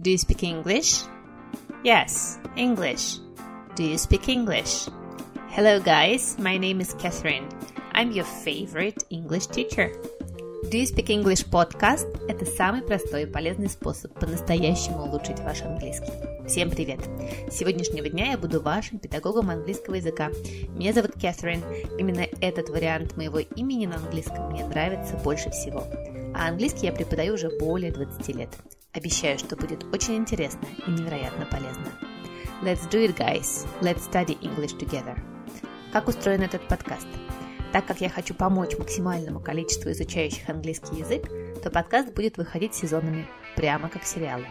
Do you speak English? Yes, English. Do you speak English? Hello, guys. My name is Catherine. I'm your favorite English teacher. Do you speak English podcast – это самый простой и полезный способ по-настоящему улучшить ваш английский. Всем привет! С сегодняшнего дня я буду вашим педагогом английского языка. Меня зовут Кэтрин. Именно этот вариант моего имени на английском мне нравится больше всего. А английский я преподаю уже более 20 лет. Обещаю, что будет очень интересно и невероятно полезно. Let's do it, guys! Let's study English together! Как устроен этот подкаст? Так как я хочу помочь максимальному количеству изучающих английский язык, то подкаст будет выходить сезонами, прямо как сериалы.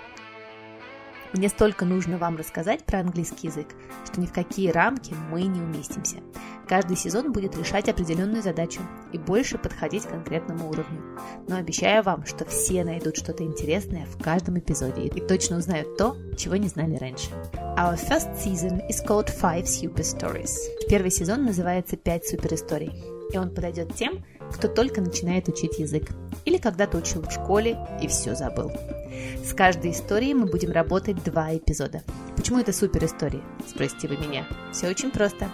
Мне столько нужно вам рассказать про английский язык, что ни в какие рамки мы не уместимся. Каждый сезон будет решать определенную задачу и больше подходить к конкретному уровню. Но обещаю вам, что все найдут что-то интересное в каждом эпизоде и точно узнают то, чего не знали раньше. Our first season is called Five Super Stories. Первый сезон называется «Пять суперисторий», и он подойдет тем, кто только начинает учить язык или когда-то учил в школе и все забыл. С каждой историей мы будем работать два эпизода. Почему это супер истории? Спросите вы меня. Все очень просто.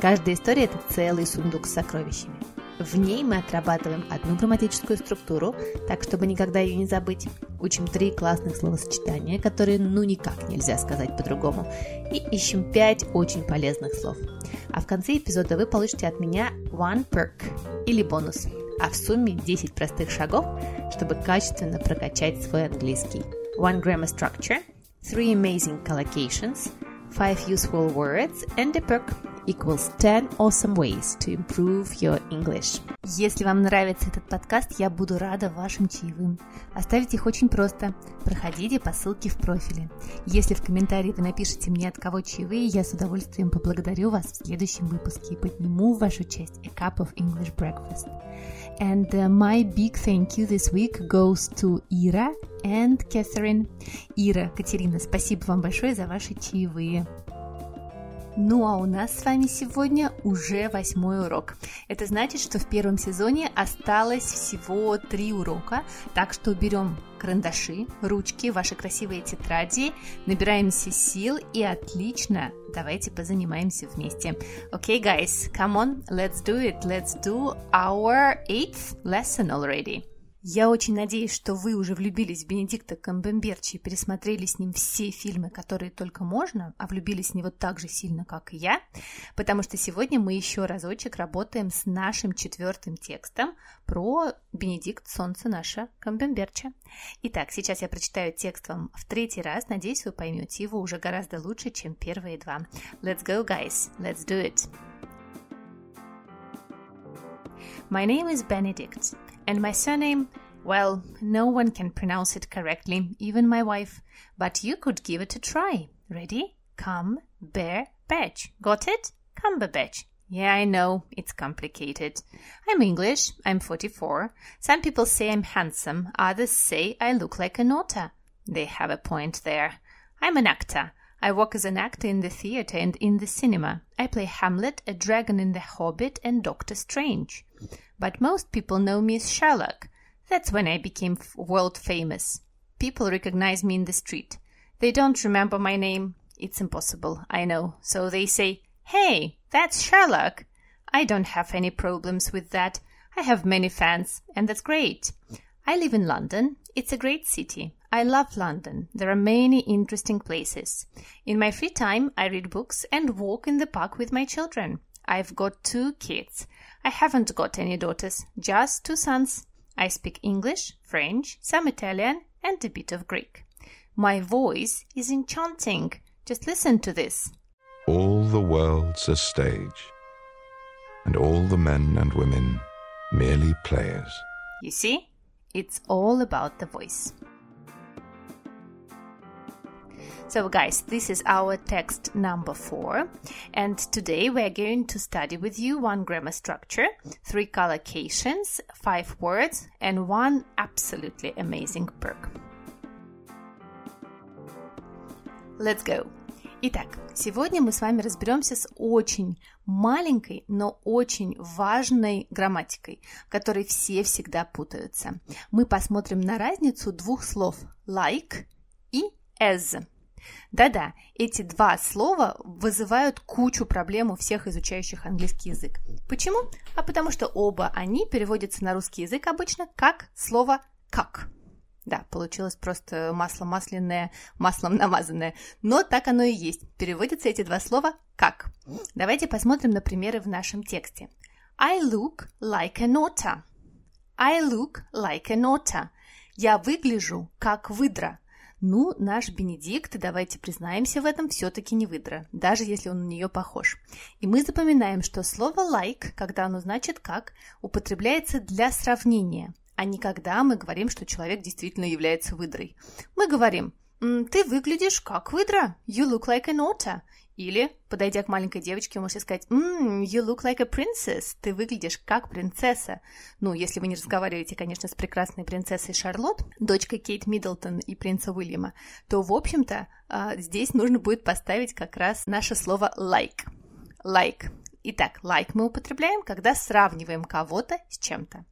Каждая история – это целый сундук с сокровищами. В ней мы отрабатываем одну грамматическую структуру, так чтобы никогда ее не забыть. Учим три классных словосочетания, которые ну никак нельзя сказать по-другому. И ищем пять очень полезных слов. А в конце эпизода вы получите от меня one perk или бонус – а в сумме 10 простых шагов, чтобы качественно прокачать свой английский. One grammar structure, three amazing collocations, five useful words and a perk equals 10 awesome ways to improve your English. Если вам нравится этот подкаст, я буду рада вашим чаевым. Оставить их очень просто. Проходите по ссылке в профиле. Если в комментарии вы напишите мне, от кого чаевые, я с удовольствием поблагодарю вас в следующем выпуске и подниму вашу честь a cup of English breakfast. And uh, my big thank you this week goes to Ира and Catherine. Ира, Катерина, спасибо вам большое за ваши чаевые. Ну а у нас с вами сегодня уже восьмой урок. Это значит, что в первом сезоне осталось всего три урока, так что берем карандаши, ручки, ваши красивые тетради, набираемся сил и отлично, давайте позанимаемся вместе. Okay, guys, come on, let's do it. Let's do our eighth lesson already. Я очень надеюсь, что вы уже влюбились в Бенедикта Камбемберчи и пересмотрели с ним все фильмы, которые только можно, а влюбились в него так же сильно, как и я, потому что сегодня мы еще разочек работаем с нашим четвертым текстом про Бенедикт Солнце наше Камбемберча. Итак, сейчас я прочитаю текст вам в третий раз, надеюсь, вы поймете его уже гораздо лучше, чем первые два. Let's go, guys, let's do it! My name is Benedict. And my surname, well, no one can pronounce it correctly, even my wife, but you could give it a try. Ready? Come, bear, batch. Got it? Cumberbatch. Yeah, I know, it's complicated. I'm English, I'm 44. Some people say I'm handsome, others say I look like an otter. They have a point there. I'm an actor. I work as an actor in the theatre and in the cinema. I play Hamlet, a dragon in The Hobbit, and Doctor Strange but most people know me as Sherlock. That's when I became world famous. People recognize me in the street. They don't remember my name. It's impossible, I know. So they say, Hey, that's Sherlock. I don't have any problems with that. I have many fans, and that's great. I live in London. It's a great city. I love London. There are many interesting places. In my free time, I read books and walk in the park with my children. I've got two kids. I haven't got any daughters, just two sons. I speak English, French, some Italian, and a bit of Greek. My voice is enchanting. Just listen to this. All the world's a stage, and all the men and women merely players. You see? It's all about the voice. So, guys, this is our text number four, and today we're going to study with you one grammar structure, three collocations, five words, and one absolutely amazing perk. Let's go! Итак, сегодня мы с вами разберемся с очень маленькой, но очень важной грамматикой, в которой все всегда путаются. Мы посмотрим на разницу двух слов like и as. Да-да, эти два слова вызывают кучу проблем у всех изучающих английский язык. Почему? А потому что оба они переводятся на русский язык обычно как слово «как». Да, получилось просто масло масляное, маслом намазанное. Но так оно и есть. Переводятся эти два слова как. Давайте посмотрим на примеры в нашем тексте. I look like an otter. I look like an otter. Я выгляжу как выдра. Ну, наш Бенедикт, давайте признаемся в этом, все-таки не выдра, даже если он на нее похож. И мы запоминаем, что слово like, когда оно значит как, употребляется для сравнения, а не когда мы говорим, что человек действительно является выдрой. Мы говорим, ты выглядишь как выдра, you look like an otter, или, подойдя к маленькой девочке, можете сказать mm, «You look like a princess», «Ты выглядишь как принцесса». Ну, если вы не разговариваете, конечно, с прекрасной принцессой Шарлотт, дочкой Кейт Миддлтон и принца Уильяма, то, в общем-то, а, здесь нужно будет поставить как раз наше слово «like». «Like». Итак, like мы употребляем, когда сравниваем кого-то с чем-то.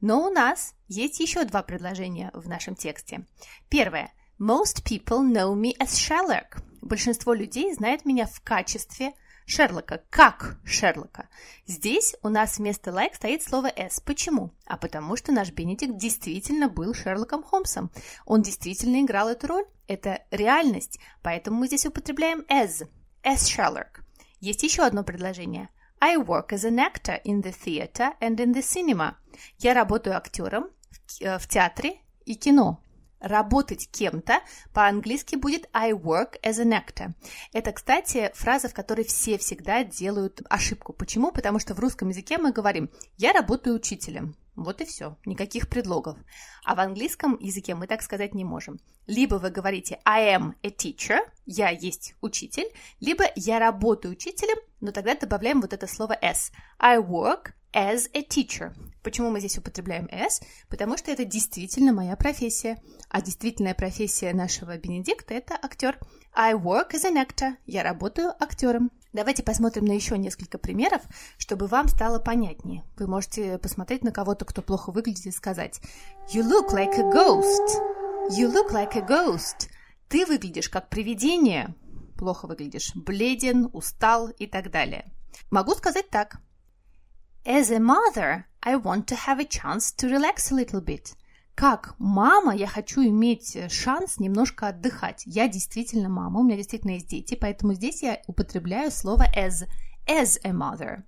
Но у нас есть еще два предложения в нашем тексте. Первое. Most people know me as Sherlock. Большинство людей знает меня в качестве Шерлока, как Шерлока. Здесь у нас вместо like стоит слово s. Почему? А потому что наш Бенедикт действительно был Шерлоком Холмсом. Он действительно играл эту роль. Это реальность. Поэтому мы здесь употребляем as. As Sherlock. Есть еще одно предложение. I work as an actor in the theater and in the cinema. Я работаю актером в э, театре и кино работать кем-то по-английски будет I work as an actor. Это, кстати, фраза, в которой все всегда делают ошибку. Почему? Потому что в русском языке мы говорим «я работаю учителем». Вот и все, никаких предлогов. А в английском языке мы так сказать не можем. Либо вы говорите I am a teacher, я есть учитель, либо я работаю учителем, но тогда добавляем вот это слово s. I work as a teacher. Почему мы здесь употребляем as? Потому что это действительно моя профессия. А действительная профессия нашего Бенедикта – это актер. I work as an actor. Я работаю актером. Давайте посмотрим на еще несколько примеров, чтобы вам стало понятнее. Вы можете посмотреть на кого-то, кто плохо выглядит, и сказать You look like a ghost. You look like a ghost. Ты выглядишь как привидение. Плохо выглядишь. Бледен, устал и так далее. Могу сказать так. As a mother, I want to have a chance to relax a little bit. Как мама, я хочу иметь шанс немножко отдыхать. Я действительно мама, у меня действительно есть дети, поэтому здесь я употребляю слово as, as a mother.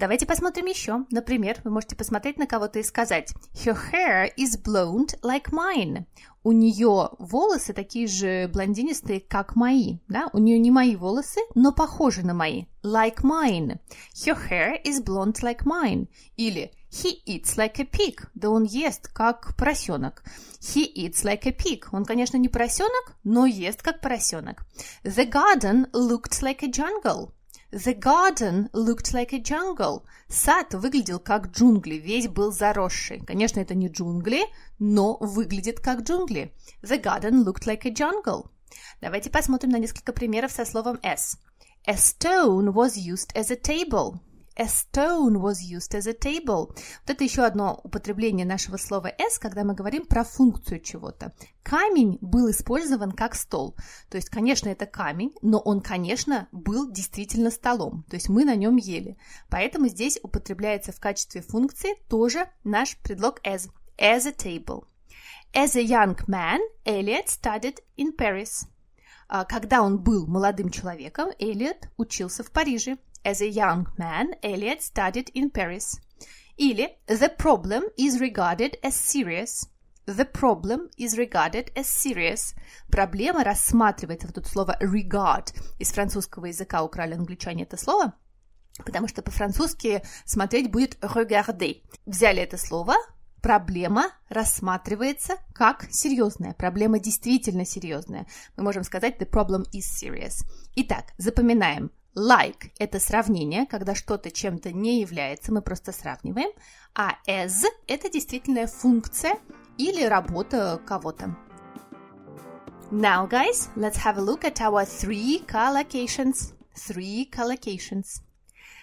Давайте посмотрим еще. Например, вы можете посмотреть на кого-то и сказать Her hair is blonde like mine. У нее волосы такие же блондинистые, как мои. Да? У нее не мои волосы, но похожи на мои. Like mine. Her hair is blonde like mine. Или He eats like a pig. Да он ест, как поросенок. He eats like a pig. Он, конечно, не поросенок, но ест, как поросенок. The garden looked like a jungle. The garden looked like a jungle. Сад выглядел как джунгли, весь был заросший. Конечно, это не джунгли, но выглядит как джунгли. The garden looked like a jungle. Давайте посмотрим на несколько примеров со словом s. A stone was used as a table. A stone was used as a table. Вот это еще одно употребление нашего слова s, когда мы говорим про функцию чего-то. Камень был использован как стол. То есть, конечно, это камень, но он, конечно, был действительно столом. То есть мы на нем ели. Поэтому здесь употребляется в качестве функции тоже наш предлог as. As a table. As a young man, Elliot studied in Paris. А, когда он был молодым человеком, Элliot учился в Париже. As a young man, Elliot studied in Paris. Или the problem is regarded as serious. The problem is regarded as serious. Проблема рассматривается, вот тут слово regard. Из французского языка украли англичане это слово, потому что по-французски смотреть будет regarder. Взяли это слово, проблема рассматривается как серьезная. Проблема действительно серьезная. Мы можем сказать the problem is serious. Итак, запоминаем. Like – это сравнение, когда что-то чем-то не является, мы просто сравниваем, а as – это действительная функция или работа кого-то. Now, guys, let's have a look at our three collocations. Three collocations.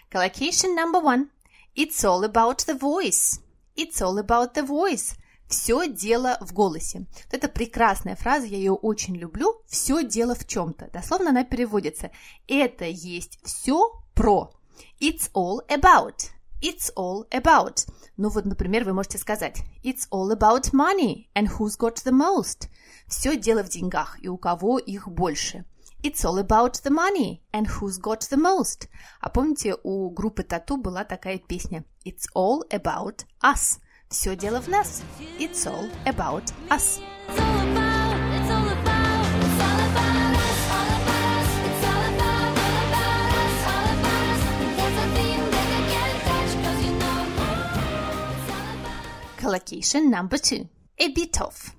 Collocation number one. It's all about the voice. It's all about the voice. Все дело в голосе. Вот это прекрасная фраза, я ее очень люблю. Все дело в чем-то. Дословно она переводится. Это есть все про. It's all about. It's all about. Ну вот, например, вы можете сказать It's all about money and who's got the most. Все дело в деньгах и у кого их больше. It's all about the money and who's got the most. А помните, у группы Тату была такая песня It's all about us. Все дело в нас. It's all about us. Collocation number two. A bit of.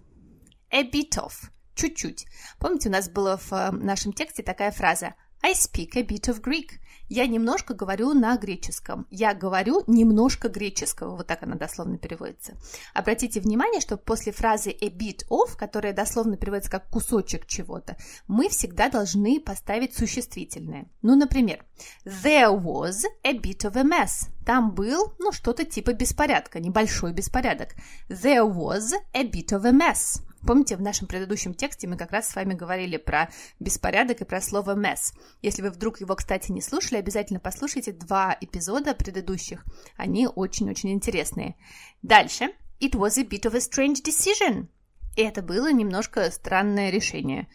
A bit of. Чуть-чуть. Помните, у нас была в э, нашем тексте такая фраза I speak a bit of Greek. Я немножко говорю на греческом. Я говорю немножко греческого. Вот так она дословно переводится. Обратите внимание, что после фразы a bit of, которая дословно переводится как кусочек чего-то, мы всегда должны поставить существительное. Ну, например, there was a bit of a mess. Там был, ну, что-то типа беспорядка, небольшой беспорядок. There was a bit of a mess. Помните, в нашем предыдущем тексте мы как раз с вами говорили про беспорядок и про слово mess. Если вы вдруг его, кстати, не слушали, обязательно послушайте два эпизода предыдущих. Они очень-очень интересные. Дальше. It was a bit of a strange decision. И это было немножко странное решение.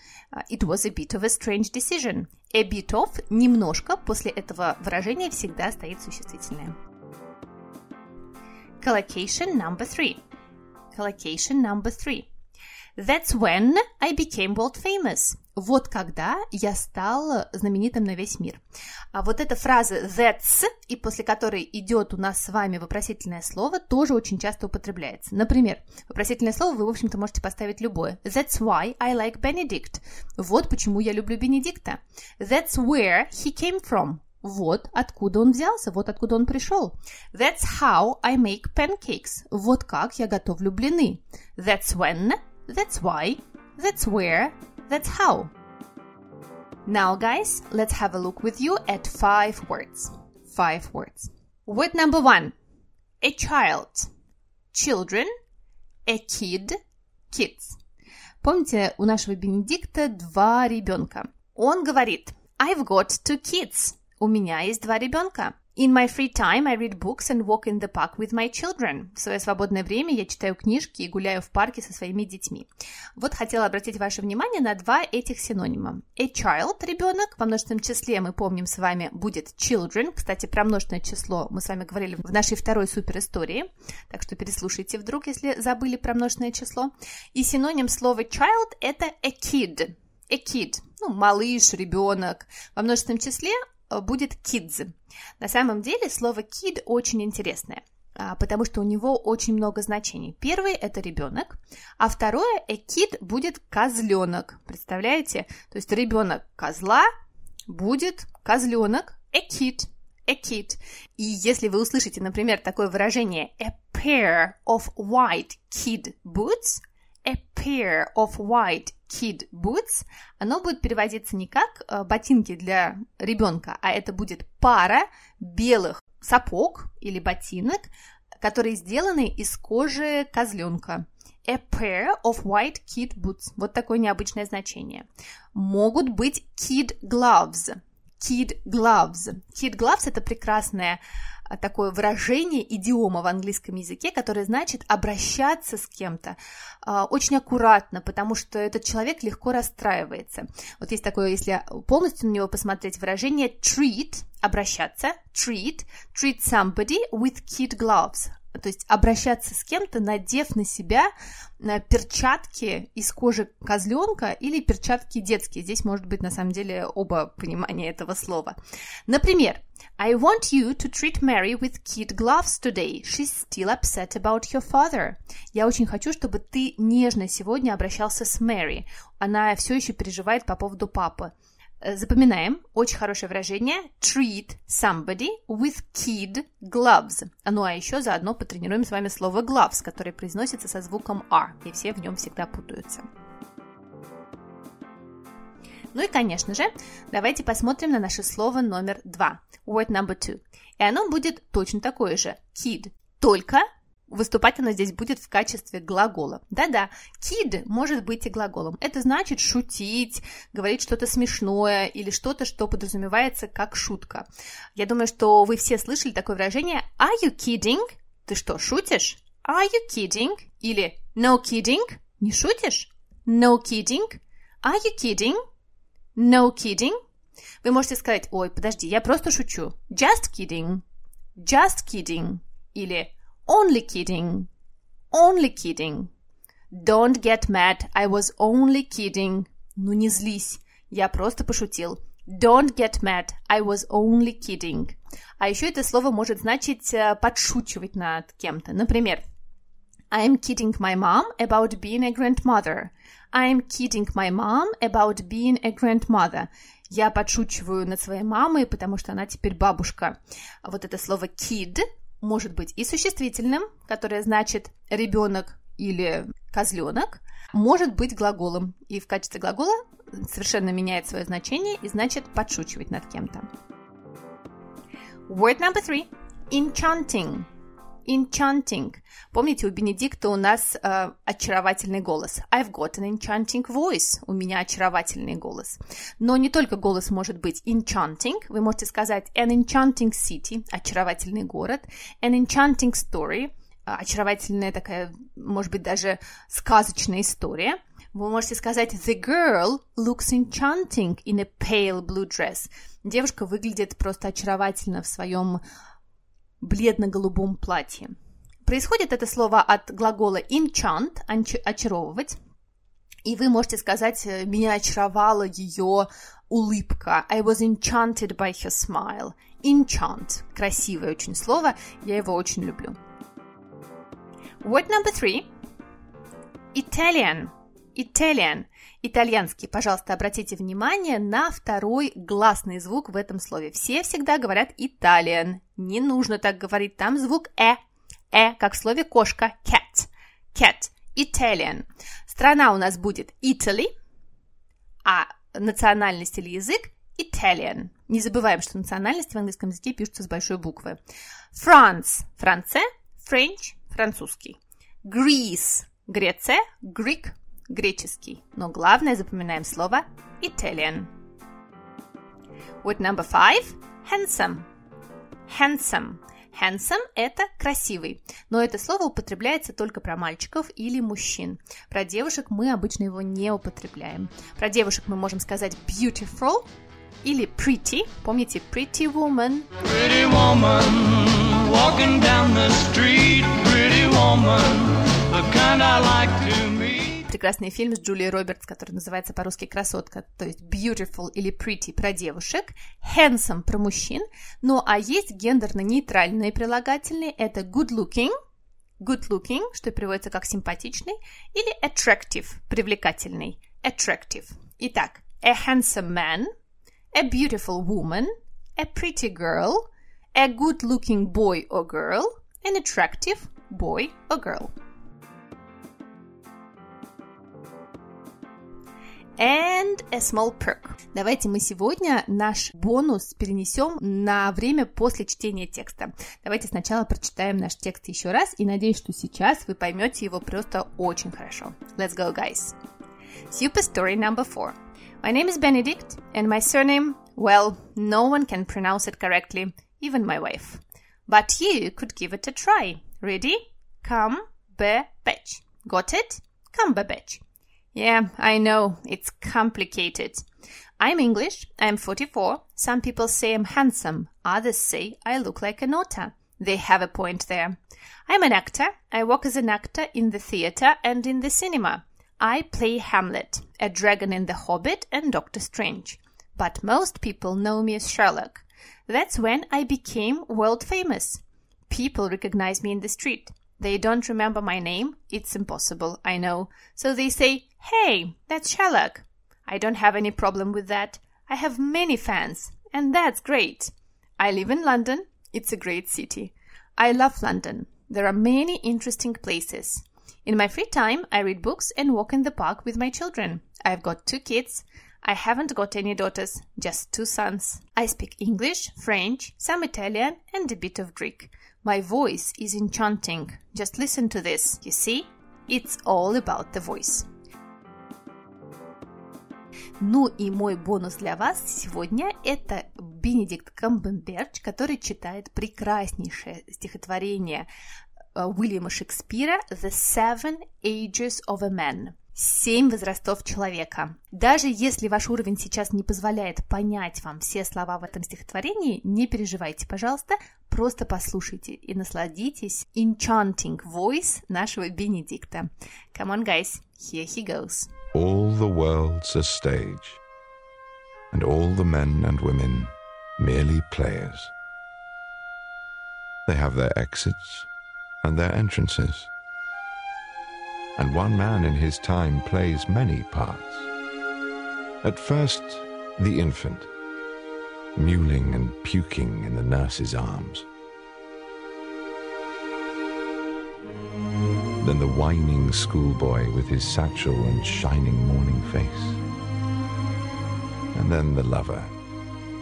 It was a bit of a strange decision. A bit of, немножко, после этого выражения всегда стоит существительное. Collocation number three. Collocation number three. That's when I became world famous. Вот когда я стал знаменитым на весь мир. А вот эта фраза that's, и после которой идет у нас с вами вопросительное слово, тоже очень часто употребляется. Например, вопросительное слово вы, в общем-то, можете поставить любое. That's why I like Benedict. Вот почему я люблю Бенедикта. That's where he came from. Вот откуда он взялся, вот откуда он пришел. That's how I make pancakes. Вот как я готовлю блины. That's when That's why, that's where, that's how. Now, guys, let's have a look with you at five words. Five words. Word number one a child, children, a kid, kids. Помните, у нашего Бенедикта два ребенка. Он говорит, I've got two kids. У меня есть два ребенка. In my free time I read books and walk in the park with my children. В свое свободное время я читаю книжки и гуляю в парке со своими детьми. Вот хотела обратить ваше внимание на два этих синонима. A child – ребенок, во множественном числе мы помним с вами будет children. Кстати, про множественное число мы с вами говорили в нашей второй супер истории, так что переслушайте вдруг, если забыли про множественное число. И синоним слова child – это a kid. A kid, ну, малыш, ребенок. Во множественном числе будет kids. На самом деле слово kid очень интересное а, потому что у него очень много значений. Первый – это ребенок, а второе – kid будет козленок. Представляете? То есть ребенок козла будет козленок, a kid. И если вы услышите, например, такое выражение a pair of white kid boots – a pair of white kid boots, оно будет переводиться не как э, ботинки для ребенка, а это будет пара белых сапог или ботинок, которые сделаны из кожи козленка. A pair of white kid boots. Вот такое необычное значение. Могут быть kid gloves. Kid gloves. Kid gloves – это прекрасная а, такое выражение, идиома в английском языке, которое значит обращаться с кем-то э, очень аккуратно, потому что этот человек легко расстраивается. Вот есть такое, если полностью на него посмотреть, выражение treat, обращаться, treat, treat somebody with kid gloves, то есть обращаться с кем-то, надев на себя э, перчатки из кожи козленка или перчатки детские. Здесь может быть на самом деле оба понимания этого слова. Например, I want you to treat Mary with kid gloves today. She's still upset about your father. Я очень хочу, чтобы ты нежно сегодня обращался с Мэри. Она все еще переживает по поводу папы. Э, запоминаем. Очень хорошее выражение. Treat somebody with kid gloves. Ну а еще заодно потренируем с вами слово gloves, которое произносится со звуком R, и все в нем всегда путаются. Ну и, конечно же, давайте посмотрим на наше слово номер два. Word number two. И оно будет точно такое же. Kid. Только Выступать она здесь будет в качестве глагола. Да-да, kid может быть и глаголом. Это значит шутить, говорить что-то смешное или что-то, что подразумевается как шутка. Я думаю, что вы все слышали такое выражение «Are you kidding?» Ты что, шутишь? Are you kidding? Или no kidding? Не шутишь? No kidding? Are you kidding? No kidding? Вы можете сказать, ой, подожди, я просто шучу. Just kidding. Just kidding. Или only kidding. Only kidding. Don't get mad, I was only kidding. Ну не злись, я просто пошутил. Don't get mad, I was only kidding. А еще это слово может значить подшучивать над кем-то. Например, I'm kidding my mom about being a grandmother. I'm kidding my mom about being a grandmother. Я подшучиваю над своей мамой, потому что она теперь бабушка. Вот это слово kid может быть и существительным, которое значит ребенок или козленок, может быть глаголом. И в качестве глагола совершенно меняет свое значение и значит подшучивать над кем-то. Word number three. Enchanting. Enchanting. Помните, у Бенедикта у нас э, очаровательный голос. I've got an enchanting voice. У меня очаровательный голос. Но не только голос может быть enchanting. Вы можете сказать an enchanting city, очаровательный город, an enchanting story, очаровательная такая, может быть, даже сказочная история. Вы можете сказать The girl looks enchanting in a pale blue dress. Девушка выглядит просто очаровательно в своем бледно-голубом платье. Происходит это слово от глагола enchant, очаровывать. И вы можете сказать, меня очаровала ее улыбка. I was enchanted by her smile. Enchant. Красивое очень слово, я его очень люблю. Word number three. Italian. Italian. Итальянский. Пожалуйста, обратите внимание на второй гласный звук в этом слове. Все всегда говорят Italian. Не нужно так говорить. Там звук «э». «э», как в слове кошка. Cat. Cat. Italian. Страна у нас будет Italy, а национальность или язык Italian. Не забываем, что национальность в английском языке пишутся с большой буквы. France – Франце, French – французский. Greece – Греция, Greek – греческий. Но главное запоминаем слово Italian. Word number five – handsome. Handsome. Handsome – это красивый, но это слово употребляется только про мальчиков или мужчин. Про девушек мы обычно его не употребляем. Про девушек мы можем сказать beautiful или pretty. Помните pretty woman? Pretty woman, walking down the street, pretty woman, the kind I like to прекрасный фильм с Джулией Робертс, который называется по-русски «Красотка», то есть beautiful или pretty про девушек, handsome про мужчин, ну а есть гендерно-нейтральные прилагательные, это good looking, good looking, что переводится как симпатичный, или attractive, привлекательный, attractive. Итак, a handsome man, a beautiful woman, a pretty girl, a good looking boy or girl, an attractive boy or girl. And a small perk. Давайте мы сегодня наш бонус перенесем на время после чтения текста. Давайте сначала прочитаем наш текст еще раз и надеюсь, что сейчас вы поймете его просто очень хорошо. Let's go, guys. Super story number four. My name is Benedict, and my surname, well, no one can pronounce it correctly, even my wife. But you could give it a try. Ready? Come, be. Got it? Come, be, betch. Yeah, I know. It's complicated. I'm English. I'm 44. Some people say I'm handsome. Others say I look like an otter. They have a point there. I'm an actor. I work as an actor in the theater and in the cinema. I play Hamlet, a dragon in The Hobbit and Doctor Strange. But most people know me as Sherlock. That's when I became world famous. People recognize me in the street. They don't remember my name. It's impossible, I know. So they say, Hey, that's Sherlock. I don't have any problem with that. I have many fans, and that's great. I live in London. It's a great city. I love London. There are many interesting places. In my free time, I read books and walk in the park with my children. I've got two kids. I haven't got any daughters, just two sons. I speak English, French, some Italian, and a bit of Greek. My voice is enchanting. Just listen to this. You see? It's all about the voice. Ну и мой бонус для вас сегодня – это Бенедикт Камбемберч, который читает прекраснейшее стихотворение Уильяма Шекспира «The Seven Ages of a Man». Семь возрастов человека. Даже если ваш уровень сейчас не позволяет понять вам все слова в этом стихотворении, не переживайте, пожалуйста, просто послушайте и насладитесь enchanting voice нашего Бенедикта. Come on, guys, here he goes. All the world's a stage, and all the men and women merely players. They have their exits and their entrances. And one man in his time plays many parts. At first, the infant, mewling and puking in the nurse's arms. Then the whining schoolboy with his satchel and shining morning face. And then the lover,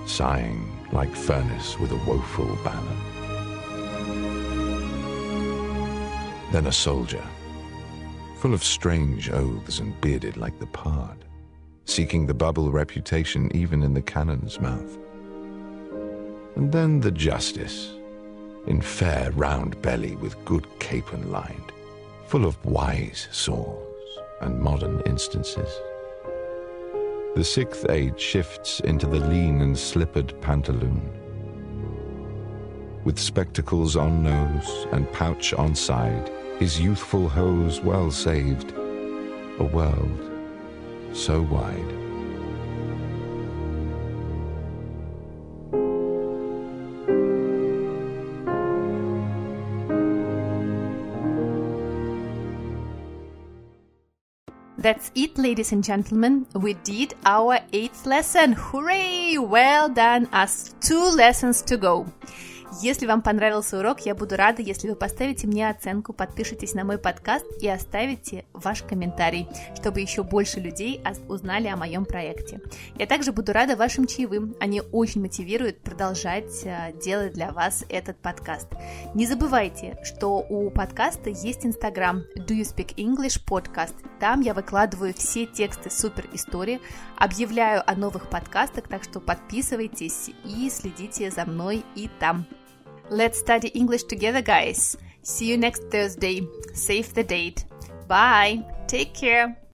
sighing like furnace with a woeful ballad. Then a soldier, full of strange oaths and bearded like the pard, seeking the bubble reputation even in the cannon's mouth. And then the justice, in fair round belly with good capon lined, full of wise saws and modern instances. The sixth age shifts into the lean and slippered pantaloon. With spectacles on nose and pouch on side, his youthful hose well saved, a world so wide. That's it, ladies and gentlemen. We did our eighth lesson. Hooray! Well done, us two lessons to go. Если вам понравился урок, я буду рада, если вы поставите мне оценку, подпишитесь на мой подкаст и оставите ваш комментарий, чтобы еще больше людей узнали о моем проекте. Я также буду рада вашим чаевым, они очень мотивируют продолжать э, делать для вас этот подкаст. Не забывайте, что у подкаста есть инстаграм Do You Speak English Podcast. Там я выкладываю все тексты супер истории, объявляю о новых подкастах, так что подписывайтесь и следите за мной и там. Let's study English together, guys. See you next Thursday. Save the date. Bye. Take care.